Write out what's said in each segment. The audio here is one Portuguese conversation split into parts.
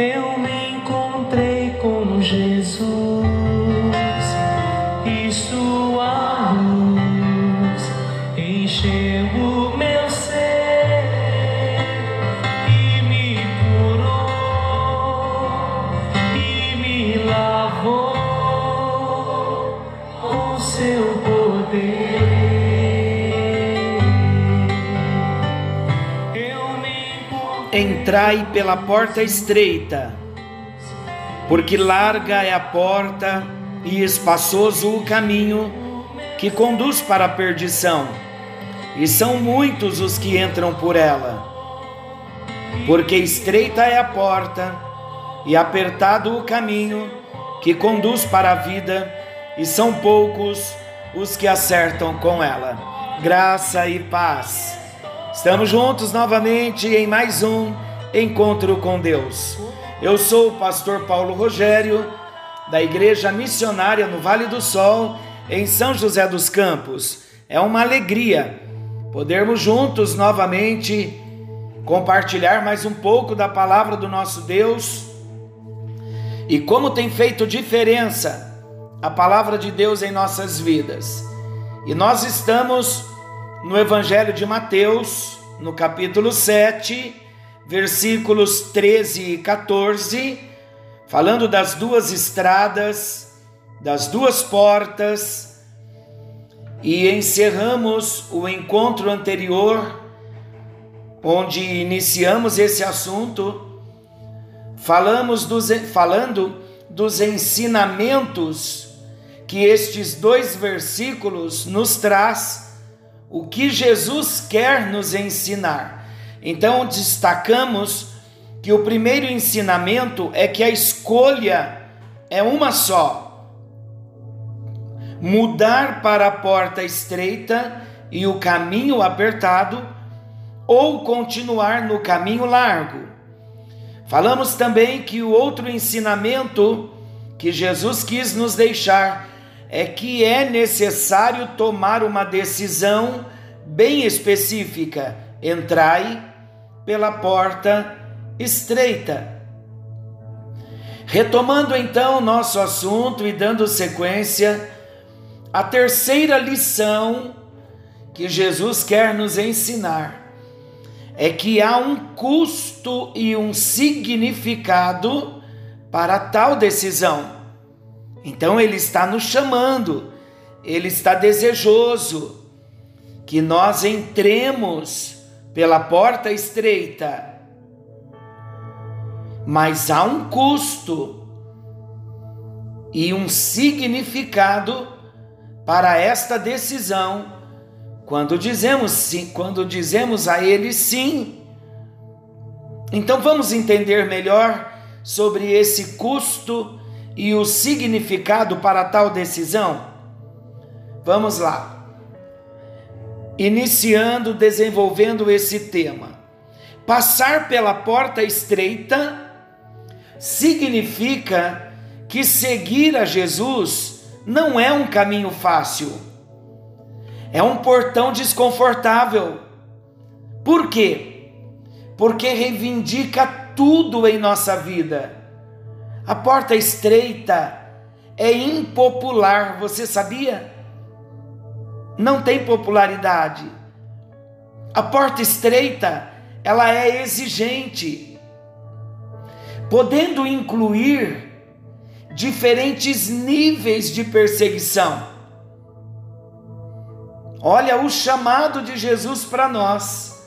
eu Entrai pela porta estreita, porque larga é a porta e espaçoso o caminho que conduz para a perdição, e são muitos os que entram por ela. Porque estreita é a porta e apertado o caminho que conduz para a vida, e são poucos os que acertam com ela. Graça e paz. Estamos juntos novamente em mais um encontro com Deus. Eu sou o pastor Paulo Rogério, da Igreja Missionária no Vale do Sol, em São José dos Campos. É uma alegria podermos juntos novamente compartilhar mais um pouco da palavra do nosso Deus e como tem feito diferença a palavra de Deus em nossas vidas. E nós estamos no Evangelho de Mateus, no capítulo 7, versículos 13 e 14, falando das duas estradas, das duas portas, e encerramos o encontro anterior, onde iniciamos esse assunto, falamos dos, falando dos ensinamentos que estes dois versículos nos traz o que Jesus quer nos ensinar. Então destacamos que o primeiro ensinamento é que a escolha é uma só. Mudar para a porta estreita e o caminho apertado ou continuar no caminho largo. Falamos também que o outro ensinamento que Jesus quis nos deixar é que é necessário tomar uma decisão bem específica. Entrai pela porta estreita. Retomando então nosso assunto e dando sequência, a terceira lição que Jesus quer nos ensinar é que há um custo e um significado para tal decisão. Então ele está nos chamando, ele está desejoso que nós entremos pela porta estreita. Mas há um custo e um significado para esta decisão quando dizemos sim, quando dizemos a ele sim. Então vamos entender melhor sobre esse custo e o significado para tal decisão? Vamos lá. Iniciando, desenvolvendo esse tema. Passar pela porta estreita significa que seguir a Jesus não é um caminho fácil. É um portão desconfortável. Por quê? Porque reivindica tudo em nossa vida a porta estreita é impopular, você sabia? Não tem popularidade. A porta estreita, ela é exigente, podendo incluir diferentes níveis de perseguição. Olha o chamado de Jesus para nós.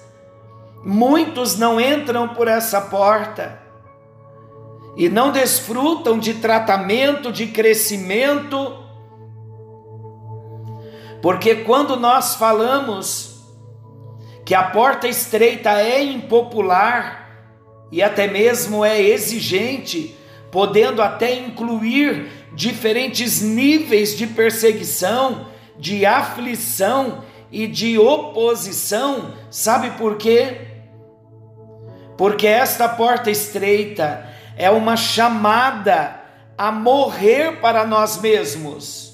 Muitos não entram por essa porta e não desfrutam de tratamento, de crescimento, porque quando nós falamos que a porta estreita é impopular e até mesmo é exigente, podendo até incluir diferentes níveis de perseguição, de aflição e de oposição, sabe por quê? Porque esta porta estreita é uma chamada a morrer para nós mesmos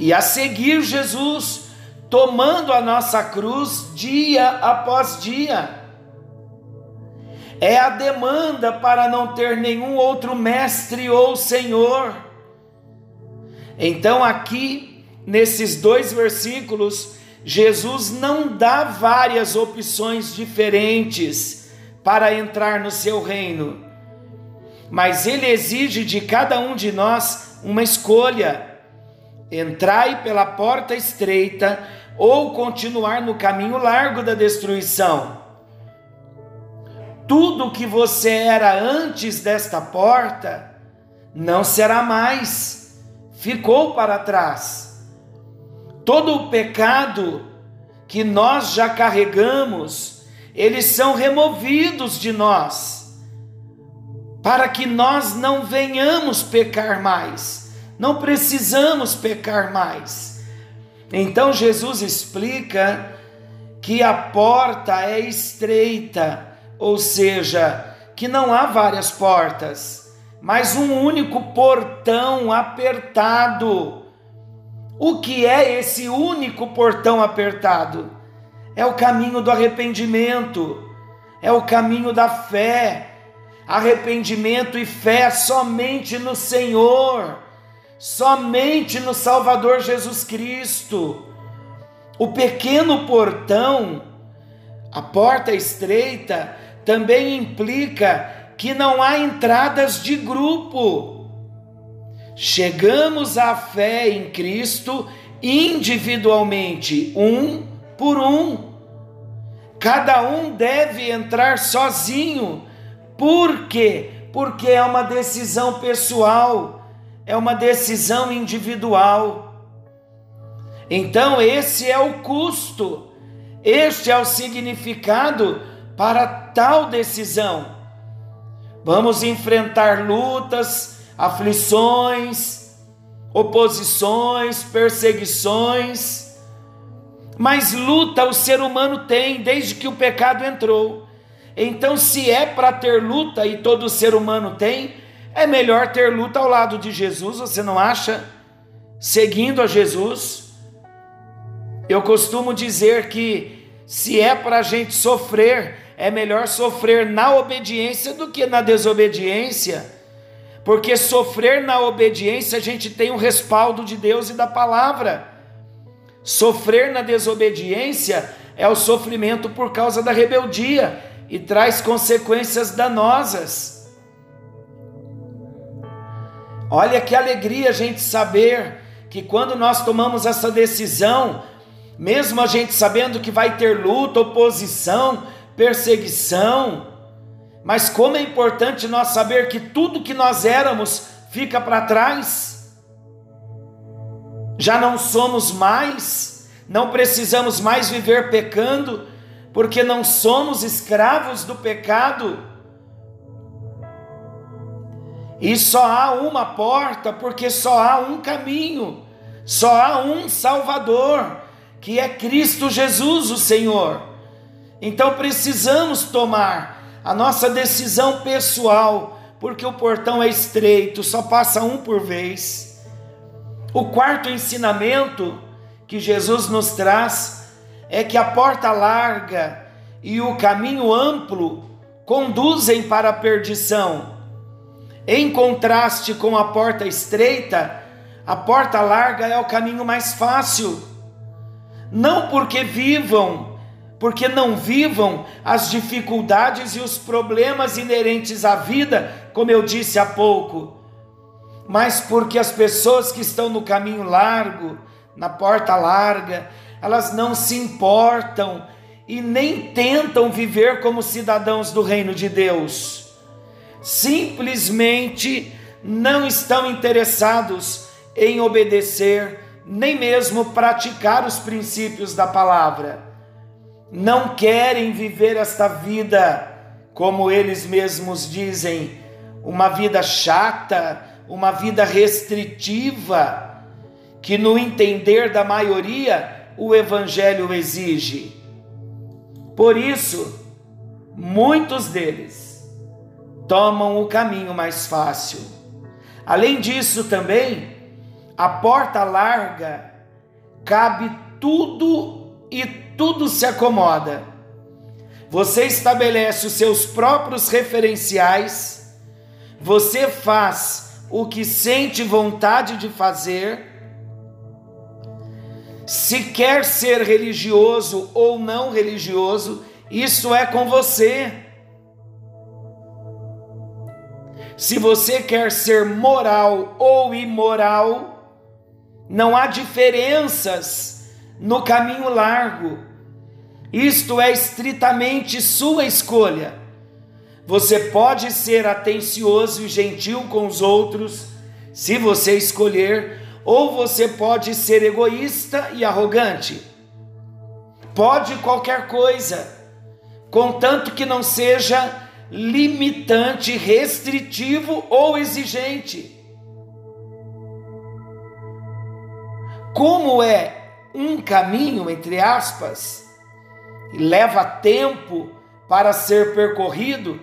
e a seguir Jesus, tomando a nossa cruz dia após dia. é a demanda para não ter nenhum outro mestre ou senhor. Então, aqui, nesses dois versículos, Jesus não dá várias opções diferentes para entrar no seu reino, mas ele exige de cada um de nós uma escolha: entrai pela porta estreita ou continuar no caminho largo da destruição. Tudo que você era antes desta porta não será mais, ficou para trás. Todo o pecado que nós já carregamos, eles são removidos de nós, para que nós não venhamos pecar mais, não precisamos pecar mais. Então Jesus explica que a porta é estreita ou seja, que não há várias portas, mas um único portão apertado. O que é esse único portão apertado? É o caminho do arrependimento, é o caminho da fé. Arrependimento e fé somente no Senhor, somente no Salvador Jesus Cristo. O pequeno portão, a porta estreita, também implica que não há entradas de grupo. Chegamos à fé em Cristo individualmente, um por um. Cada um deve entrar sozinho. Por quê? Porque é uma decisão pessoal, é uma decisão individual. Então, esse é o custo, este é o significado para tal decisão. Vamos enfrentar lutas, aflições, oposições, perseguições. Mas luta o ser humano tem desde que o pecado entrou. Então, se é para ter luta e todo ser humano tem, é melhor ter luta ao lado de Jesus, você não acha? Seguindo a Jesus. Eu costumo dizer que se é para a gente sofrer, é melhor sofrer na obediência do que na desobediência, porque sofrer na obediência a gente tem o respaldo de Deus e da palavra. Sofrer na desobediência é o sofrimento por causa da rebeldia e traz consequências danosas. Olha que alegria a gente saber que quando nós tomamos essa decisão, mesmo a gente sabendo que vai ter luta, oposição, perseguição. Mas como é importante nós saber que tudo que nós éramos fica para trás. Já não somos mais, não precisamos mais viver pecando, porque não somos escravos do pecado. E só há uma porta, porque só há um caminho, só há um Salvador, que é Cristo Jesus, o Senhor. Então precisamos tomar a nossa decisão pessoal, porque o portão é estreito, só passa um por vez. O quarto ensinamento que Jesus nos traz é que a porta larga e o caminho amplo conduzem para a perdição. Em contraste com a porta estreita, a porta larga é o caminho mais fácil. Não porque vivam porque não vivam as dificuldades e os problemas inerentes à vida, como eu disse há pouco, mas porque as pessoas que estão no caminho largo, na porta larga, elas não se importam e nem tentam viver como cidadãos do reino de Deus. Simplesmente não estão interessados em obedecer, nem mesmo praticar os princípios da palavra não querem viver esta vida, como eles mesmos dizem, uma vida chata, uma vida restritiva, que no entender da maioria o Evangelho exige. Por isso, muitos deles tomam o caminho mais fácil. Além disso, também, a porta larga cabe tudo e tudo se acomoda. você estabelece os seus próprios referenciais, você faz o que sente vontade de fazer, se quer ser religioso ou não religioso, isso é com você. Se você quer ser moral ou imoral, não há diferenças no caminho largo. Isto é estritamente sua escolha. Você pode ser atencioso e gentil com os outros, se você escolher, ou você pode ser egoísta e arrogante. Pode qualquer coisa, contanto que não seja limitante, restritivo ou exigente. Como é um caminho, entre aspas, e leva tempo para ser percorrido,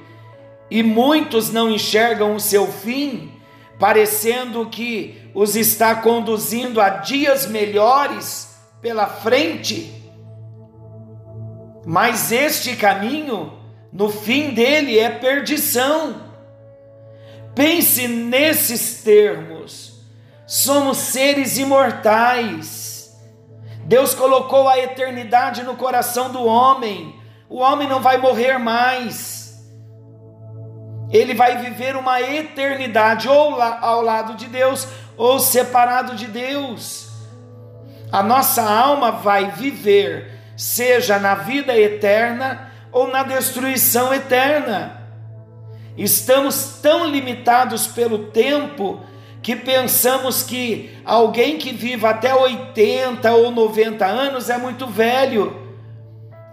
e muitos não enxergam o seu fim, parecendo que os está conduzindo a dias melhores pela frente. Mas este caminho, no fim dele, é perdição. Pense nesses termos. Somos seres imortais. Deus colocou a eternidade no coração do homem. O homem não vai morrer mais ele vai viver uma eternidade ou ao lado de Deus ou separado de Deus. A nossa alma vai viver, seja na vida eterna ou na destruição eterna. Estamos tão limitados pelo tempo que pensamos que alguém que viva até 80 ou 90 anos é muito velho,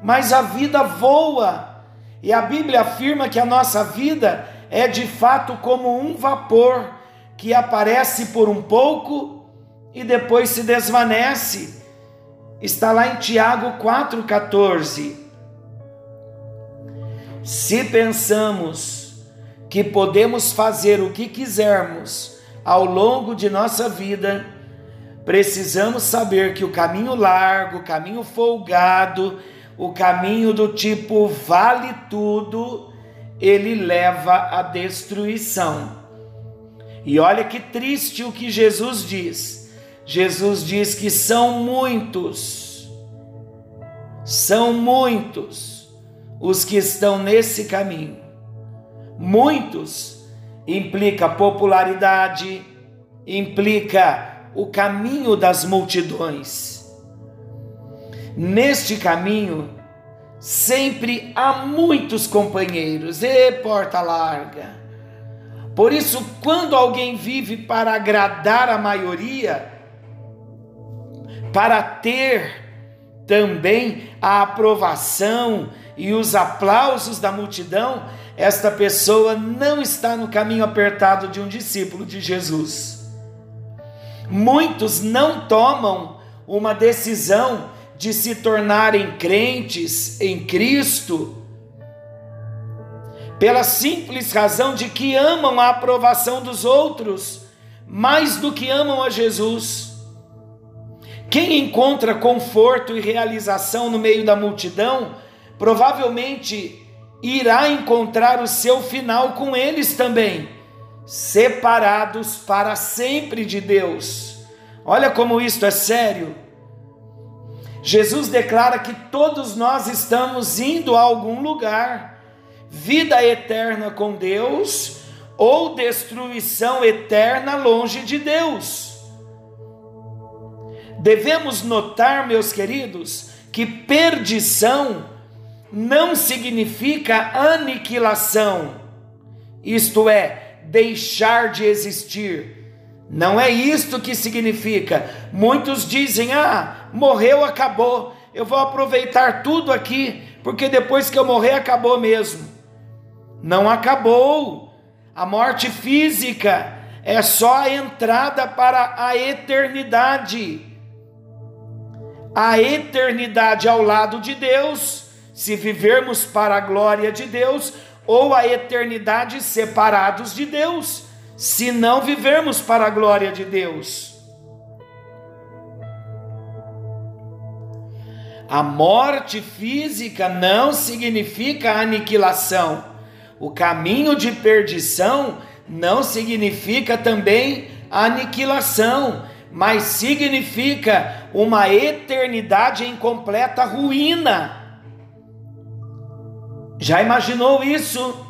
mas a vida voa e a Bíblia afirma que a nossa vida é de fato como um vapor que aparece por um pouco e depois se desvanece. Está lá em Tiago 4,14. Se pensamos que podemos fazer o que quisermos ao longo de nossa vida, precisamos saber que o caminho largo, o caminho folgado, o caminho do tipo vale tudo, ele leva à destruição. E olha que triste o que Jesus diz. Jesus diz que são muitos, são muitos os que estão nesse caminho. Muitos implica popularidade, implica o caminho das multidões. Neste caminho, sempre há muitos companheiros, e porta larga. Por isso, quando alguém vive para agradar a maioria, para ter também a aprovação e os aplausos da multidão, esta pessoa não está no caminho apertado de um discípulo de Jesus. Muitos não tomam uma decisão de se tornarem crentes em Cristo, pela simples razão de que amam a aprovação dos outros mais do que amam a Jesus. Quem encontra conforto e realização no meio da multidão, provavelmente irá encontrar o seu final com eles também, separados para sempre de Deus. Olha como isto é sério. Jesus declara que todos nós estamos indo a algum lugar, vida eterna com Deus ou destruição eterna longe de Deus. Devemos notar, meus queridos, que perdição não significa aniquilação, isto é, deixar de existir não é isto que significa. Muitos dizem: ah, morreu, acabou. Eu vou aproveitar tudo aqui, porque depois que eu morrer, acabou mesmo. Não acabou. A morte física é só a entrada para a eternidade. A eternidade ao lado de Deus, se vivermos para a glória de Deus, ou a eternidade separados de Deus se não vivermos para a glória de Deus. A morte física não significa aniquilação. O caminho de perdição não significa também aniquilação, mas significa uma eternidade em completa ruína. Já imaginou isso?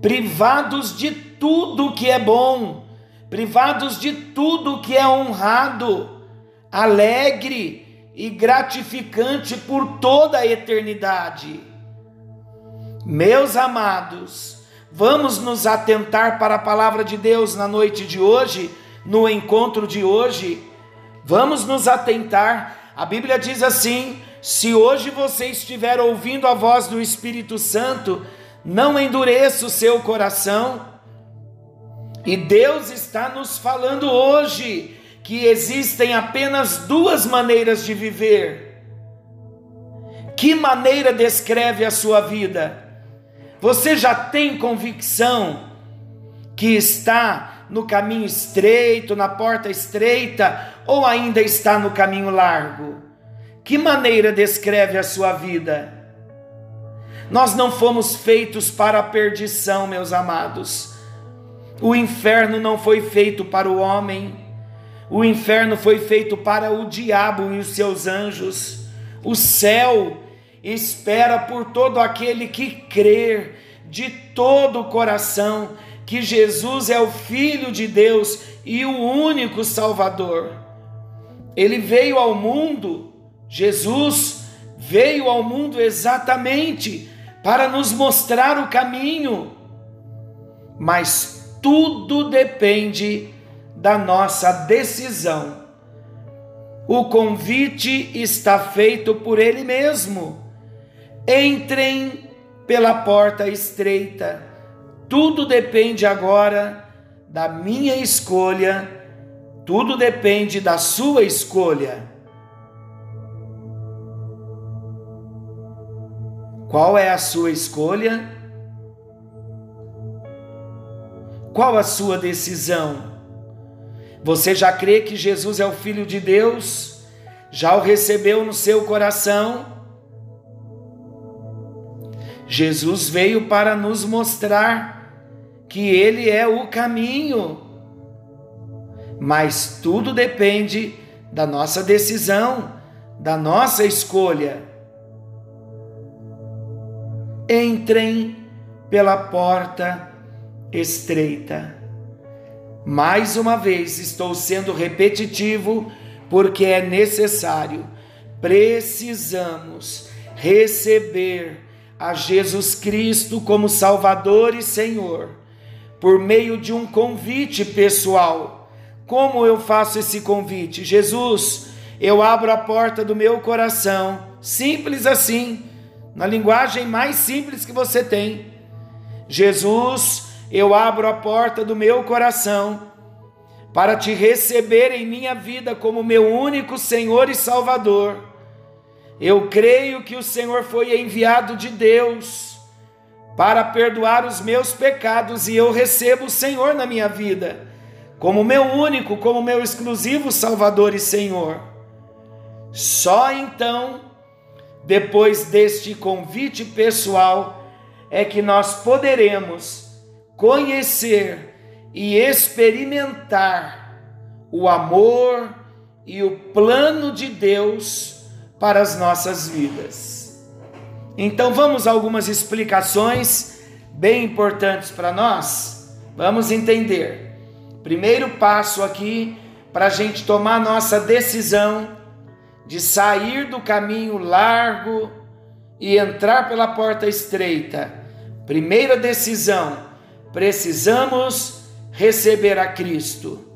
Privados de tudo que é bom, privados de tudo que é honrado, alegre e gratificante por toda a eternidade. Meus amados, Vamos nos atentar para a palavra de Deus na noite de hoje, no encontro de hoje. Vamos nos atentar. A Bíblia diz assim: se hoje você estiver ouvindo a voz do Espírito Santo, não endureça o seu coração. E Deus está nos falando hoje que existem apenas duas maneiras de viver. Que maneira descreve a sua vida? Você já tem convicção que está no caminho estreito, na porta estreita, ou ainda está no caminho largo? Que maneira descreve a sua vida? Nós não fomos feitos para a perdição, meus amados. O inferno não foi feito para o homem. O inferno foi feito para o diabo e os seus anjos. O céu espera por todo aquele que crer de todo o coração que Jesus é o Filho de Deus e o único Salvador. Ele veio ao mundo, Jesus veio ao mundo exatamente para nos mostrar o caminho, mas tudo depende da nossa decisão. O convite está feito por Ele mesmo. Entrem pela porta estreita. Tudo depende agora da minha escolha, tudo depende da sua escolha. Qual é a sua escolha? Qual a sua decisão? Você já crê que Jesus é o Filho de Deus? Já o recebeu no seu coração? Jesus veio para nos mostrar que Ele é o caminho, mas tudo depende da nossa decisão, da nossa escolha. Entrem pela porta estreita. Mais uma vez estou sendo repetitivo porque é necessário. Precisamos receber a Jesus Cristo como Salvador e Senhor, por meio de um convite pessoal. Como eu faço esse convite? Jesus, eu abro a porta do meu coração, simples assim, na linguagem mais simples que você tem. Jesus, eu abro a porta do meu coração para te receber em minha vida como meu único Senhor e Salvador. Eu creio que o Senhor foi enviado de Deus para perdoar os meus pecados e eu recebo o Senhor na minha vida como meu único, como meu exclusivo Salvador e Senhor. Só então, depois deste convite pessoal, é que nós poderemos conhecer e experimentar o amor e o plano de Deus para as nossas vidas. Então vamos a algumas explicações bem importantes para nós. Vamos entender. Primeiro passo aqui para a gente tomar nossa decisão de sair do caminho largo e entrar pela porta estreita. Primeira decisão: precisamos receber a Cristo.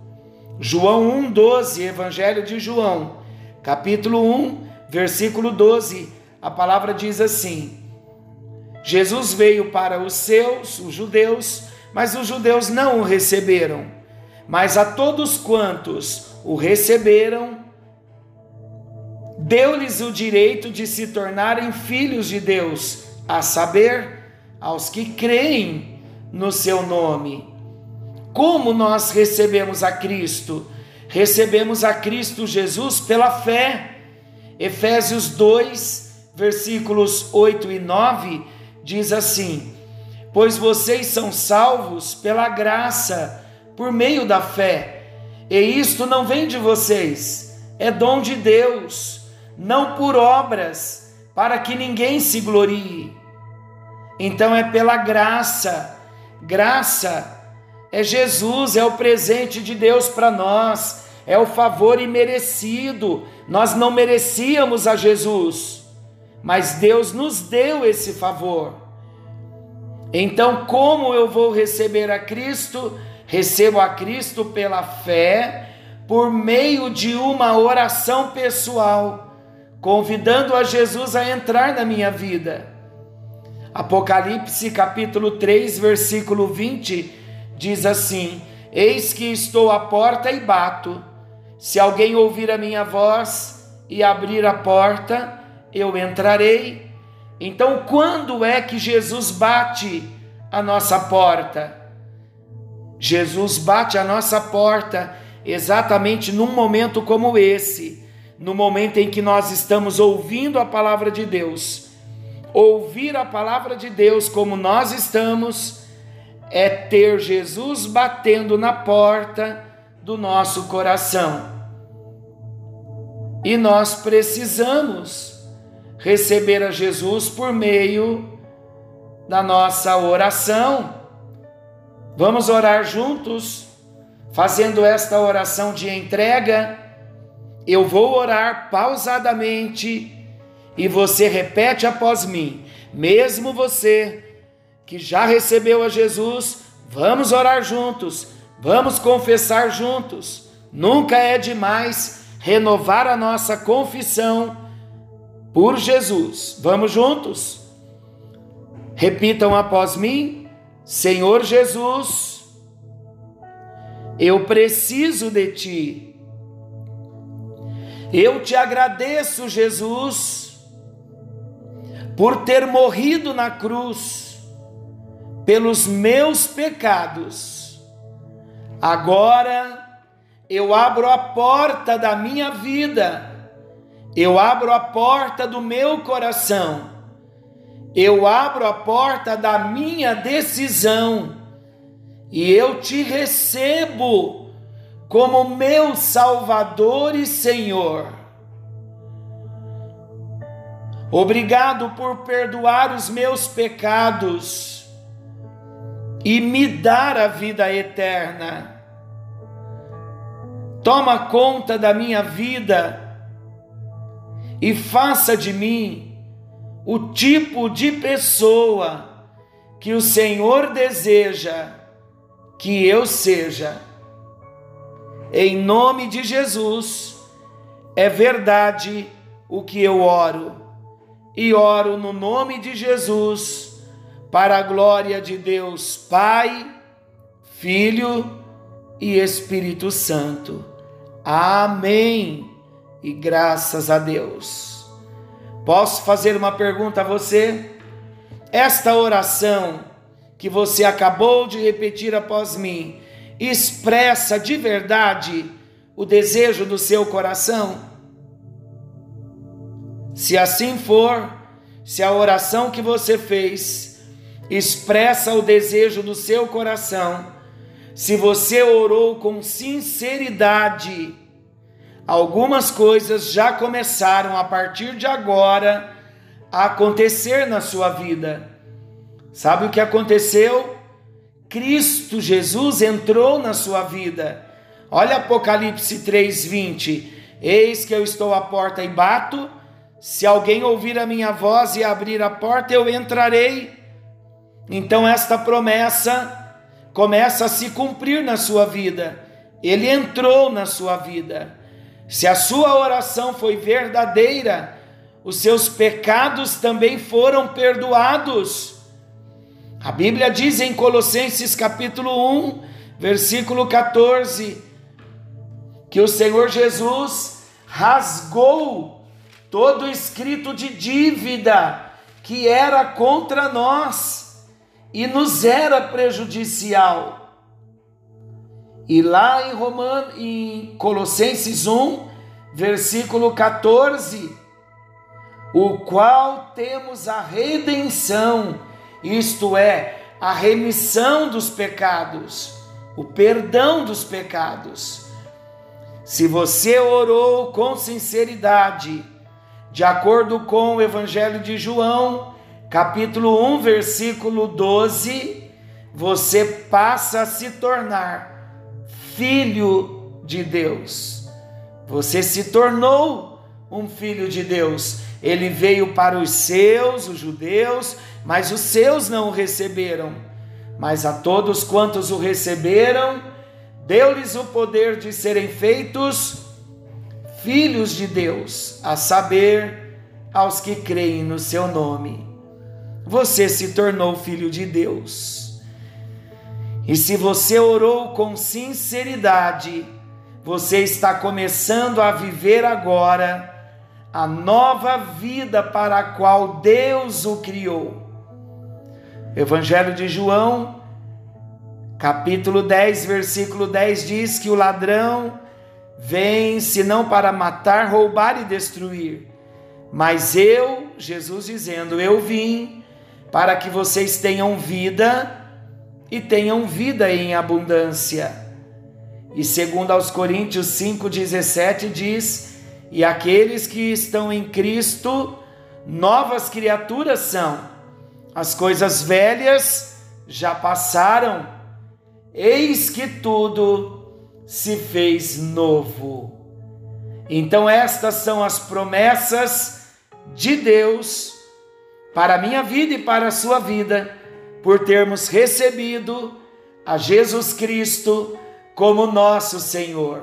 João 1,12, Evangelho de João, capítulo 1, Versículo 12, a palavra diz assim: Jesus veio para os seus, os judeus, mas os judeus não o receberam. Mas a todos quantos o receberam, deu-lhes o direito de se tornarem filhos de Deus, a saber, aos que creem no seu nome. Como nós recebemos a Cristo? Recebemos a Cristo Jesus pela fé Efésios 2, versículos 8 e 9 diz assim: Pois vocês são salvos pela graça, por meio da fé, e isto não vem de vocês, é dom de Deus, não por obras, para que ninguém se glorie. Então é pela graça, graça é Jesus, é o presente de Deus para nós, é o favor imerecido. Nós não merecíamos a Jesus, mas Deus nos deu esse favor. Então, como eu vou receber a Cristo? Recebo a Cristo pela fé, por meio de uma oração pessoal, convidando a Jesus a entrar na minha vida. Apocalipse capítulo 3, versículo 20 diz assim: Eis que estou à porta e bato. Se alguém ouvir a minha voz e abrir a porta, eu entrarei. Então, quando é que Jesus bate a nossa porta? Jesus bate a nossa porta exatamente num momento como esse, no momento em que nós estamos ouvindo a palavra de Deus. Ouvir a palavra de Deus como nós estamos é ter Jesus batendo na porta do nosso coração. E nós precisamos receber a Jesus por meio da nossa oração. Vamos orar juntos, fazendo esta oração de entrega. Eu vou orar pausadamente e você repete após mim, mesmo você que já recebeu a Jesus, vamos orar juntos, vamos confessar juntos. Nunca é demais renovar a nossa confissão por Jesus. Vamos juntos? Repitam após mim: Senhor Jesus, eu preciso de ti. Eu te agradeço, Jesus, por ter morrido na cruz pelos meus pecados. Agora eu abro a porta da minha vida, eu abro a porta do meu coração. Eu abro a porta da minha decisão. E eu te recebo como meu Salvador e Senhor. Obrigado por perdoar os meus pecados e me dar a vida eterna. Toma conta da minha vida e faça de mim o tipo de pessoa que o Senhor deseja que eu seja. Em nome de Jesus, é verdade o que eu oro, e oro no nome de Jesus, para a glória de Deus Pai, Filho e Espírito Santo. Amém. E graças a Deus. Posso fazer uma pergunta a você? Esta oração que você acabou de repetir após mim expressa de verdade o desejo do seu coração? Se assim for, se a oração que você fez expressa o desejo do seu coração, se você orou com sinceridade, algumas coisas já começaram a partir de agora a acontecer na sua vida. Sabe o que aconteceu? Cristo Jesus entrou na sua vida. Olha Apocalipse 3:20. Eis que eu estou à porta e bato. Se alguém ouvir a minha voz e abrir a porta, eu entrarei. Então esta promessa começa a se cumprir na sua vida. Ele entrou na sua vida. Se a sua oração foi verdadeira, os seus pecados também foram perdoados. A Bíblia diz em Colossenses capítulo 1, versículo 14, que o Senhor Jesus rasgou todo escrito de dívida que era contra nós e nos era prejudicial. E lá em Roman, em Colossenses 1, versículo 14, o qual temos a redenção, isto é, a remissão dos pecados, o perdão dos pecados. Se você orou com sinceridade, de acordo com o Evangelho de João, capítulo 1, versículo 12, você passa a se tornar filho de Deus. Você se tornou um filho de Deus. Ele veio para os seus, os judeus, mas os seus não o receberam. Mas a todos quantos o receberam, deu-lhes o poder de serem feitos filhos de Deus, a saber, aos que creem no seu nome. Você se tornou filho de Deus. E se você orou com sinceridade, você está começando a viver agora a nova vida para a qual Deus o criou. Evangelho de João, capítulo 10, versículo 10 diz que o ladrão vem senão para matar, roubar e destruir. Mas eu, Jesus dizendo, eu vim para que vocês tenham vida e tenham vida em abundância. E segundo aos Coríntios 5:17 diz: "E aqueles que estão em Cristo, novas criaturas são. As coisas velhas já passaram, eis que tudo se fez novo." Então estas são as promessas de Deus para a minha vida e para a sua vida por termos recebido a Jesus Cristo como nosso Senhor.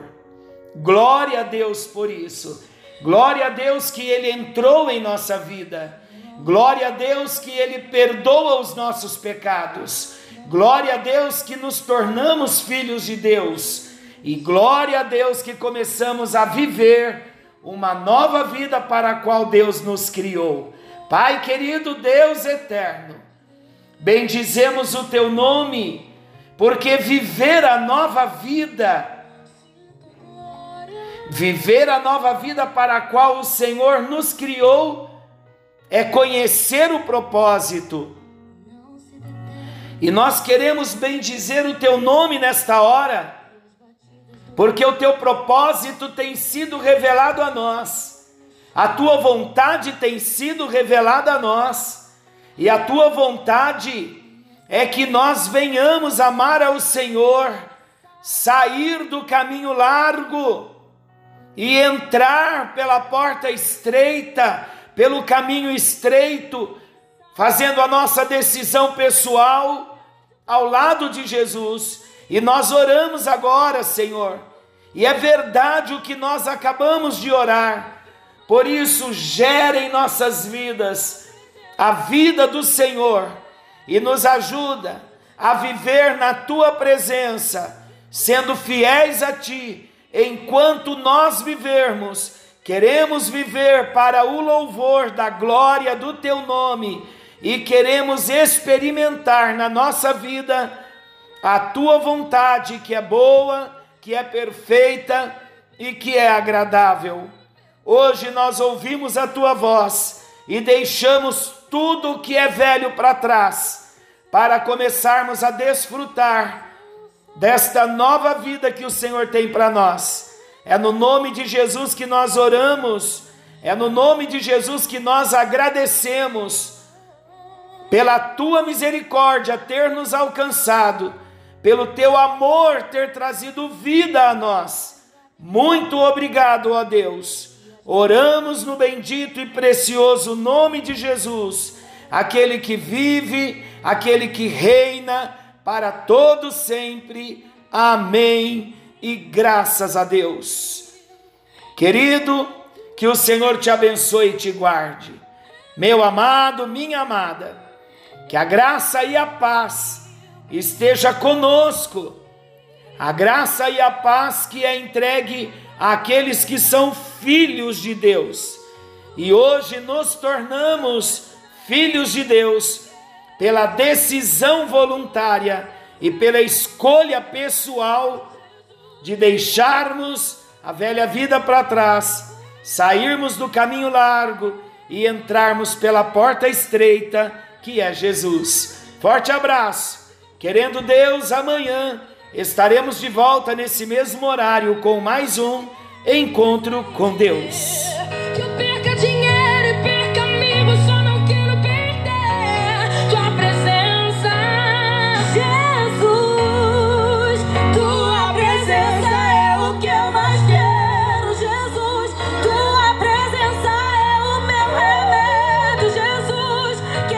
Glória a Deus por isso. Glória a Deus que Ele entrou em nossa vida. Glória a Deus que Ele perdoa os nossos pecados. Glória a Deus que nos tornamos filhos de Deus. E glória a Deus que começamos a viver uma nova vida para a qual Deus nos criou. Pai querido, Deus eterno, bendizemos o teu nome, porque viver a nova vida, viver a nova vida para a qual o Senhor nos criou, é conhecer o propósito. E nós queremos bendizer o teu nome nesta hora, porque o teu propósito tem sido revelado a nós, a tua vontade tem sido revelada a nós e a tua vontade é que nós venhamos amar ao Senhor, sair do caminho largo e entrar pela porta estreita, pelo caminho estreito, fazendo a nossa decisão pessoal ao lado de Jesus. E nós oramos agora, Senhor, e é verdade o que nós acabamos de orar. Por isso, gere em nossas vidas a vida do Senhor e nos ajuda a viver na tua presença, sendo fiéis a ti, enquanto nós vivermos. Queremos viver para o louvor da glória do teu nome e queremos experimentar na nossa vida a tua vontade, que é boa, que é perfeita e que é agradável. Hoje nós ouvimos a tua voz e deixamos tudo o que é velho para trás, para começarmos a desfrutar desta nova vida que o Senhor tem para nós. É no nome de Jesus que nós oramos, é no nome de Jesus que nós agradecemos pela tua misericórdia ter nos alcançado, pelo teu amor ter trazido vida a nós. Muito obrigado, ó Deus Oramos no bendito e precioso nome de Jesus, aquele que vive, aquele que reina para todo sempre. Amém. E graças a Deus. Querido, que o Senhor te abençoe e te guarde. Meu amado, minha amada, que a graça e a paz esteja conosco. A graça e a paz que é entregue àqueles que são filhos de Deus. E hoje nos tornamos filhos de Deus pela decisão voluntária e pela escolha pessoal de deixarmos a velha vida para trás, sairmos do caminho largo e entrarmos pela porta estreita que é Jesus. Forte abraço. Querendo Deus, amanhã estaremos de volta nesse mesmo horário com mais um encontro com Deus.